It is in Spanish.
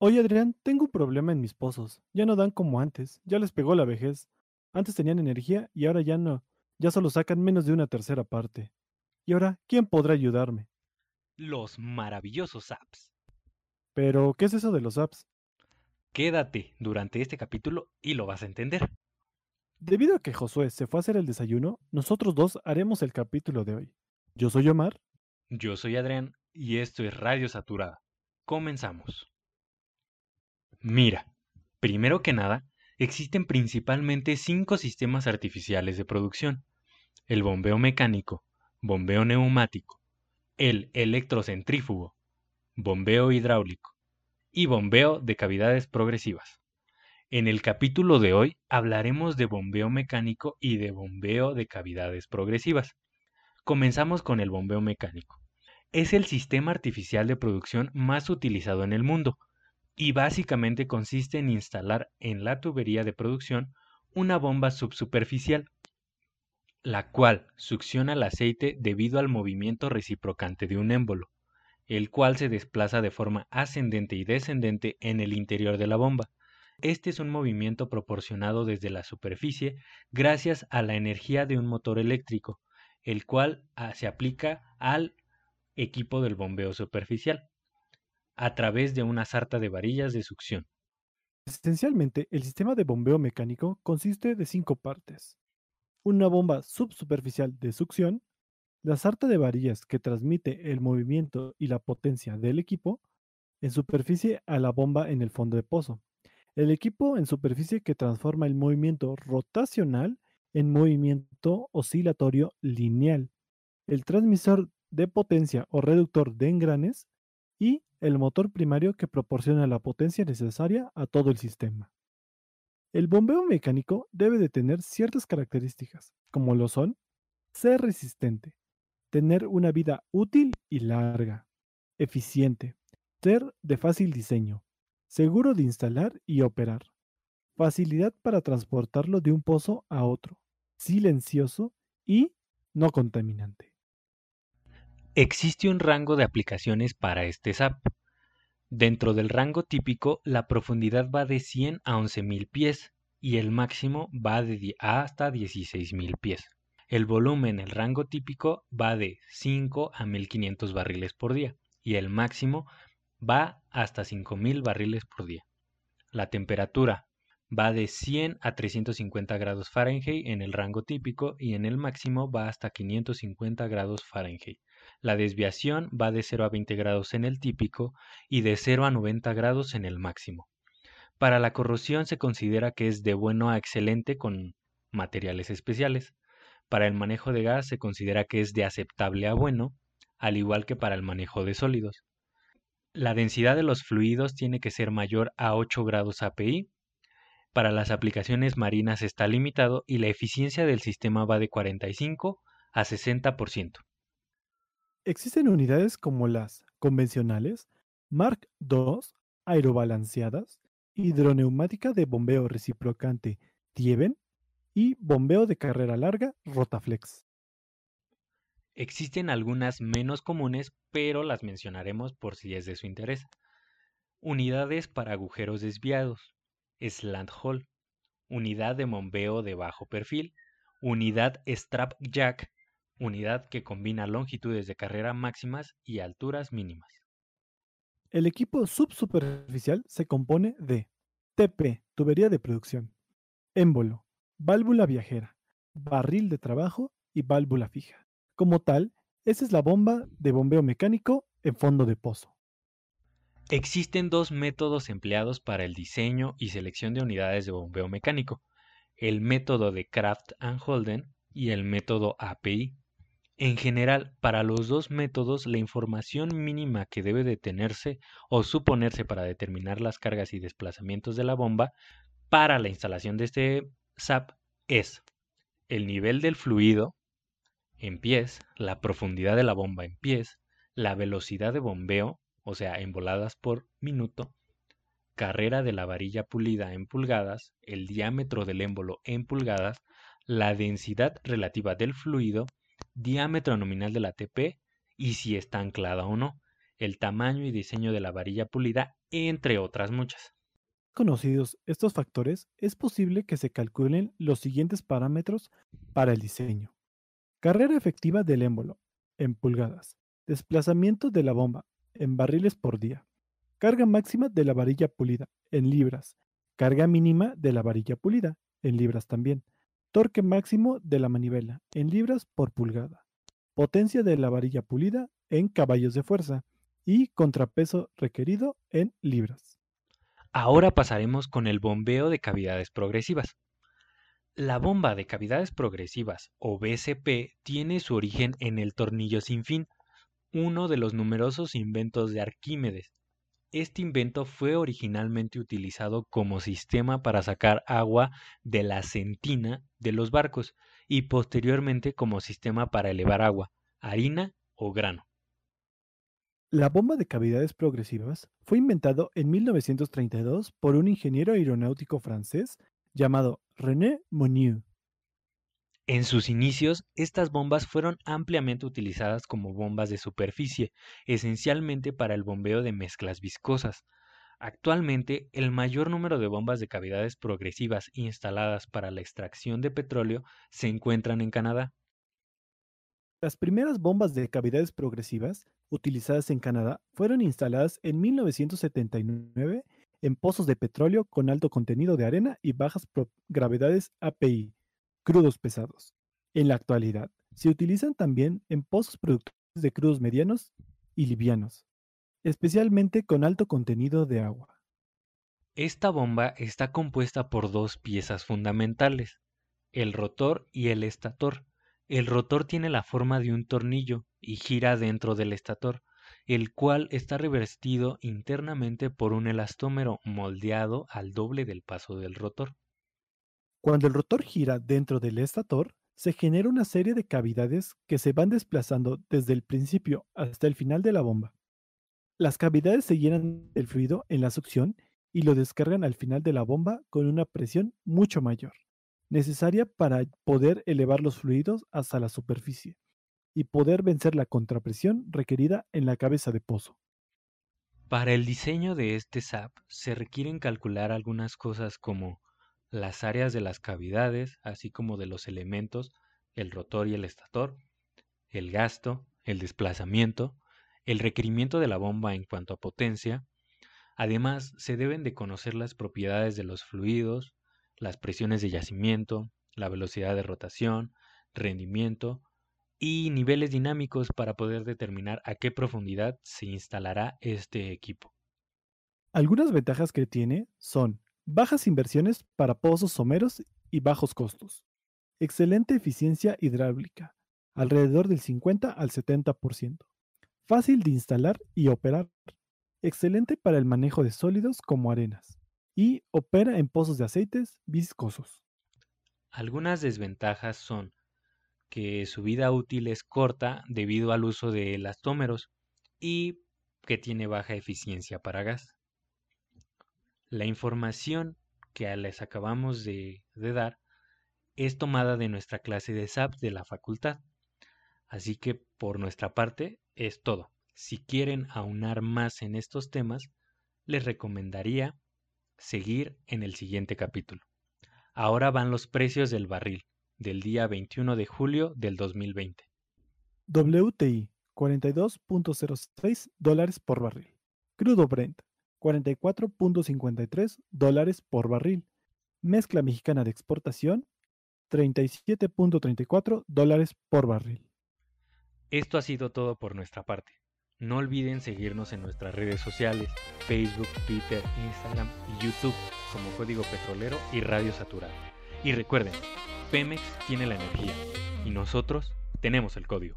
Oye, Adrián, tengo un problema en mis pozos. Ya no dan como antes. Ya les pegó la vejez. Antes tenían energía y ahora ya no. Ya solo sacan menos de una tercera parte. Y ahora, ¿quién podrá ayudarme? Los maravillosos apps. Pero, ¿qué es eso de los apps? Quédate durante este capítulo y lo vas a entender. Debido a que Josué se fue a hacer el desayuno, nosotros dos haremos el capítulo de hoy. Yo soy Omar. Yo soy Adrián y esto es Radio Saturada. Comenzamos. Mira, primero que nada, existen principalmente cinco sistemas artificiales de producción. El bombeo mecánico, bombeo neumático, el electrocentrífugo, bombeo hidráulico y bombeo de cavidades progresivas. En el capítulo de hoy hablaremos de bombeo mecánico y de bombeo de cavidades progresivas. Comenzamos con el bombeo mecánico. Es el sistema artificial de producción más utilizado en el mundo y básicamente consiste en instalar en la tubería de producción una bomba subsuperficial, la cual succiona el aceite debido al movimiento reciprocante de un émbolo, el cual se desplaza de forma ascendente y descendente en el interior de la bomba. Este es un movimiento proporcionado desde la superficie gracias a la energía de un motor eléctrico, el cual ah, se aplica al equipo del bombeo superficial a través de una sarta de varillas de succión. Esencialmente, el sistema de bombeo mecánico consiste de cinco partes. Una bomba subsuperficial de succión, la sarta de varillas que transmite el movimiento y la potencia del equipo en superficie a la bomba en el fondo de pozo. El equipo en superficie que transforma el movimiento rotacional en movimiento oscilatorio lineal. El transmisor de potencia o reductor de engranes y el motor primario que proporciona la potencia necesaria a todo el sistema. El bombeo mecánico debe de tener ciertas características, como lo son ser resistente, tener una vida útil y larga, eficiente, ser de fácil diseño, seguro de instalar y operar, facilidad para transportarlo de un pozo a otro, silencioso y no contaminante. Existe un rango de aplicaciones para este SAP. Dentro del rango típico, la profundidad va de 100 a 11.000 pies y el máximo va de hasta 16.000 pies. El volumen, el rango típico, va de 5 a 1.500 barriles por día y el máximo va hasta 5.000 barriles por día. La temperatura va de 100 a 350 grados Fahrenheit en el rango típico y en el máximo va hasta 550 grados Fahrenheit. La desviación va de 0 a 20 grados en el típico y de 0 a 90 grados en el máximo. Para la corrosión se considera que es de bueno a excelente con materiales especiales. Para el manejo de gas se considera que es de aceptable a bueno, al igual que para el manejo de sólidos. La densidad de los fluidos tiene que ser mayor a 8 grados API. Para las aplicaciones marinas está limitado y la eficiencia del sistema va de 45 a 60%. Existen unidades como las convencionales, Mark II, aerobalanceadas, hidroneumática de bombeo reciprocante Tieven y bombeo de carrera larga Rotaflex. Existen algunas menos comunes, pero las mencionaremos por si es de su interés. Unidades para agujeros desviados, slant hole, unidad de bombeo de bajo perfil, unidad strap jack unidad que combina longitudes de carrera máximas y alturas mínimas. El equipo subsuperficial se compone de TP, tubería de producción, émbolo, válvula viajera, barril de trabajo y válvula fija. Como tal, esa es la bomba de bombeo mecánico en fondo de pozo. Existen dos métodos empleados para el diseño y selección de unidades de bombeo mecánico, el método de Kraft and Holden y el método API. En general, para los dos métodos, la información mínima que debe detenerse o suponerse para determinar las cargas y desplazamientos de la bomba para la instalación de este SAP es el nivel del fluido en pies, la profundidad de la bomba en pies, la velocidad de bombeo, o sea, en voladas por minuto, carrera de la varilla pulida en pulgadas, el diámetro del émbolo en pulgadas, la densidad relativa del fluido, diámetro nominal de la TP y si está anclada o no, el tamaño y diseño de la varilla pulida entre otras muchas. Conocidos estos factores, es posible que se calculen los siguientes parámetros para el diseño. Carrera efectiva del émbolo, en pulgadas. Desplazamiento de la bomba, en barriles por día. Carga máxima de la varilla pulida, en libras. Carga mínima de la varilla pulida, en libras también. Torque máximo de la manivela, en libras por pulgada. Potencia de la varilla pulida, en caballos de fuerza. Y contrapeso requerido, en libras. Ahora pasaremos con el bombeo de cavidades progresivas. La bomba de cavidades progresivas, o BCP, tiene su origen en el tornillo sin fin, uno de los numerosos inventos de Arquímedes. Este invento fue originalmente utilizado como sistema para sacar agua de la centina de los barcos y posteriormente como sistema para elevar agua, harina o grano. La bomba de cavidades progresivas fue inventado en 1932 por un ingeniero aeronáutico francés llamado René Monnier. En sus inicios, estas bombas fueron ampliamente utilizadas como bombas de superficie, esencialmente para el bombeo de mezclas viscosas. Actualmente, el mayor número de bombas de cavidades progresivas instaladas para la extracción de petróleo se encuentran en Canadá. Las primeras bombas de cavidades progresivas utilizadas en Canadá fueron instaladas en 1979 en pozos de petróleo con alto contenido de arena y bajas gravedades API crudos pesados. En la actualidad, se utilizan también en pozos productores de crudos medianos y livianos, especialmente con alto contenido de agua. Esta bomba está compuesta por dos piezas fundamentales, el rotor y el estator. El rotor tiene la forma de un tornillo y gira dentro del estator, el cual está revestido internamente por un elastómero moldeado al doble del paso del rotor. Cuando el rotor gira dentro del estator, se genera una serie de cavidades que se van desplazando desde el principio hasta el final de la bomba. Las cavidades se llenan del fluido en la succión y lo descargan al final de la bomba con una presión mucho mayor, necesaria para poder elevar los fluidos hasta la superficie y poder vencer la contrapresión requerida en la cabeza de pozo. Para el diseño de este SAP se requieren calcular algunas cosas como las áreas de las cavidades, así como de los elementos, el rotor y el estator, el gasto, el desplazamiento, el requerimiento de la bomba en cuanto a potencia. Además, se deben de conocer las propiedades de los fluidos, las presiones de yacimiento, la velocidad de rotación, rendimiento y niveles dinámicos para poder determinar a qué profundidad se instalará este equipo. Algunas ventajas que tiene son Bajas inversiones para pozos someros y bajos costos. Excelente eficiencia hidráulica, alrededor del 50 al 70%. Fácil de instalar y operar. Excelente para el manejo de sólidos como arenas. Y opera en pozos de aceites viscosos. Algunas desventajas son que su vida útil es corta debido al uso de elastómeros y que tiene baja eficiencia para gas. La información que les acabamos de, dar es tomada de nuestra clase de SAP de la facultad. Así que por nuestra parte es todo. Si quieren aunar más en estos temas, les recomendaría seguir en el siguiente capítulo. Ahora van los precios del barril del día 21 de julio del 2020. WTI 42.06 dólares por barril. Crudo Brent 44.53 dólares por barril. Mezcla mexicana de exportación, 37.34 dólares por barril. Esto ha sido todo por nuestra parte. No olviden seguirnos en nuestras redes sociales, Facebook, Twitter, Instagram y YouTube como Código Petrolero y Radio Saturado. Y recuerden, Pemex tiene la energía y nosotros tenemos el código.